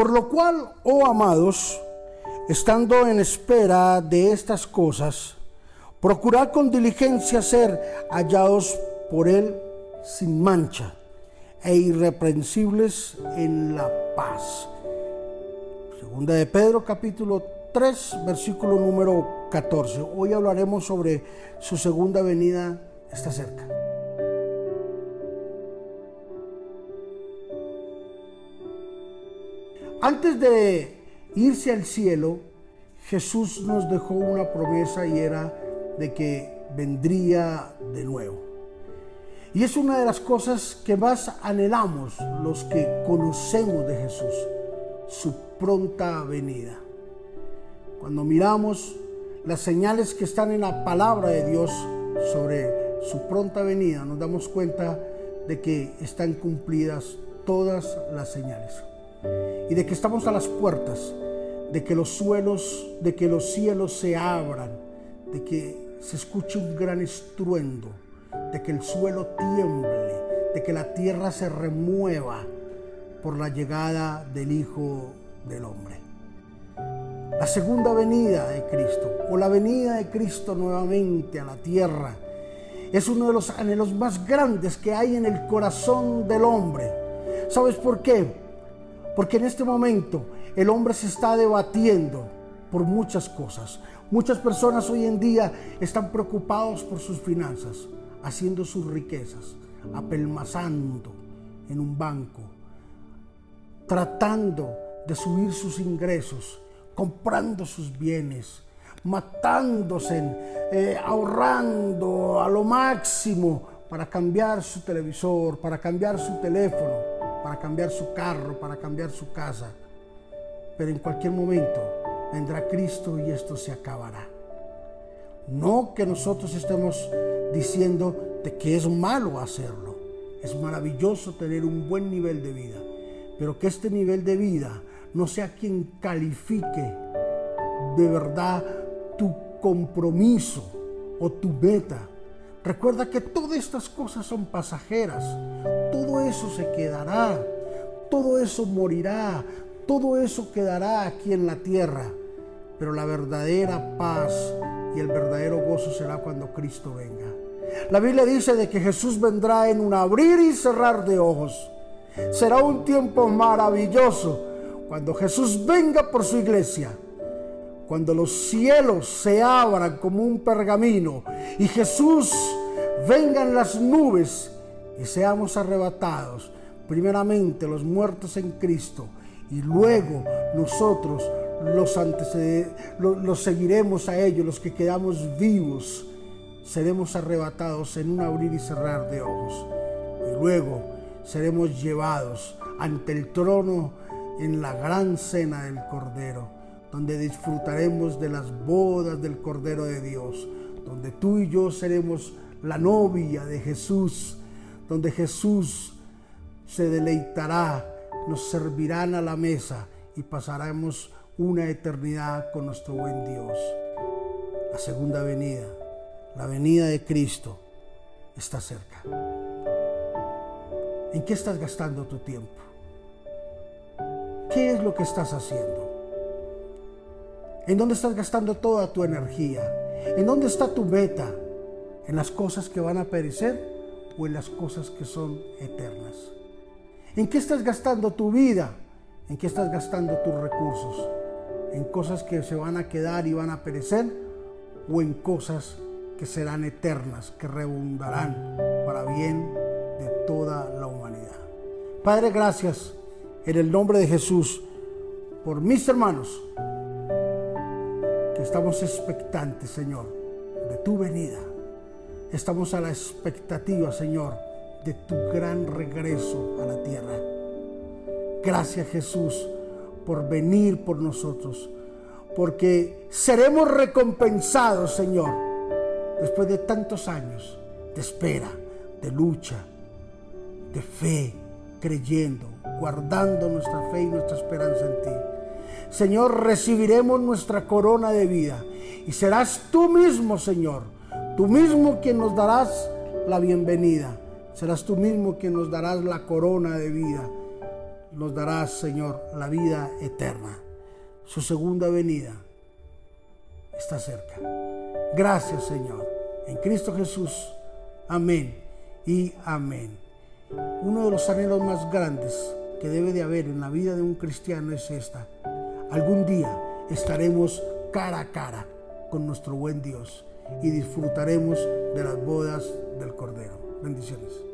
Por lo cual, oh amados, estando en espera de estas cosas, procurad con diligencia ser hallados por Él sin mancha e irreprensibles en la paz. Segunda de Pedro capítulo 3, versículo número 14. Hoy hablaremos sobre su segunda venida está cerca. Antes de irse al cielo, Jesús nos dejó una promesa y era de que vendría de nuevo. Y es una de las cosas que más anhelamos los que conocemos de Jesús, su pronta venida. Cuando miramos las señales que están en la palabra de Dios sobre su pronta venida, nos damos cuenta de que están cumplidas todas las señales y de que estamos a las puertas, de que los suelos, de que los cielos se abran, de que se escuche un gran estruendo, de que el suelo tiemble, de que la tierra se remueva por la llegada del Hijo del Hombre. La segunda venida de Cristo o la venida de Cristo nuevamente a la tierra es uno de los anhelos más grandes que hay en el corazón del hombre. ¿Sabes por qué? Porque en este momento el hombre se está debatiendo por muchas cosas. Muchas personas hoy en día están preocupados por sus finanzas, haciendo sus riquezas, apelmazando en un banco, tratando de subir sus ingresos, comprando sus bienes, matándose, eh, ahorrando a lo máximo para cambiar su televisor, para cambiar su teléfono para cambiar su carro, para cambiar su casa. Pero en cualquier momento vendrá Cristo y esto se acabará. No que nosotros estemos diciendo que es malo hacerlo. Es maravilloso tener un buen nivel de vida. Pero que este nivel de vida no sea quien califique de verdad tu compromiso o tu meta Recuerda que todas estas cosas son pasajeras. Todo eso se quedará. Todo eso morirá. Todo eso quedará aquí en la tierra. Pero la verdadera paz y el verdadero gozo será cuando Cristo venga. La Biblia dice de que Jesús vendrá en un abrir y cerrar de ojos. Será un tiempo maravilloso cuando Jesús venga por su iglesia cuando los cielos se abran como un pergamino y Jesús venga en las nubes y seamos arrebatados, primeramente los muertos en Cristo y luego nosotros los, los seguiremos a ellos, los que quedamos vivos, seremos arrebatados en un abrir y cerrar de ojos y luego seremos llevados ante el trono en la gran cena del Cordero donde disfrutaremos de las bodas del Cordero de Dios, donde tú y yo seremos la novia de Jesús, donde Jesús se deleitará, nos servirán a la mesa y pasaremos una eternidad con nuestro buen Dios. La segunda venida, la venida de Cristo, está cerca. ¿En qué estás gastando tu tiempo? ¿Qué es lo que estás haciendo? ¿En dónde estás gastando toda tu energía? ¿En dónde está tu meta? ¿En las cosas que van a perecer o en las cosas que son eternas? ¿En qué estás gastando tu vida? ¿En qué estás gastando tus recursos? ¿En cosas que se van a quedar y van a perecer o en cosas que serán eternas, que redundarán para bien de toda la humanidad? Padre, gracias en el nombre de Jesús por mis hermanos estamos expectantes, Señor, de tu venida. Estamos a la expectativa, Señor, de tu gran regreso a la tierra. Gracias, Jesús, por venir por nosotros, porque seremos recompensados, Señor, después de tantos años de espera, de lucha, de fe, creyendo, guardando nuestra fe y nuestra esperanza en ti. Señor, recibiremos nuestra corona de vida. Y serás tú mismo, Señor, tú mismo quien nos darás la bienvenida. Serás tú mismo quien nos darás la corona de vida, nos dará, Señor, la vida eterna. Su segunda venida está cerca. Gracias, Señor. En Cristo Jesús. Amén y amén. Uno de los anhelos más grandes que debe de haber en la vida de un cristiano es esta. Algún día estaremos cara a cara con nuestro buen Dios y disfrutaremos de las bodas del Cordero. Bendiciones.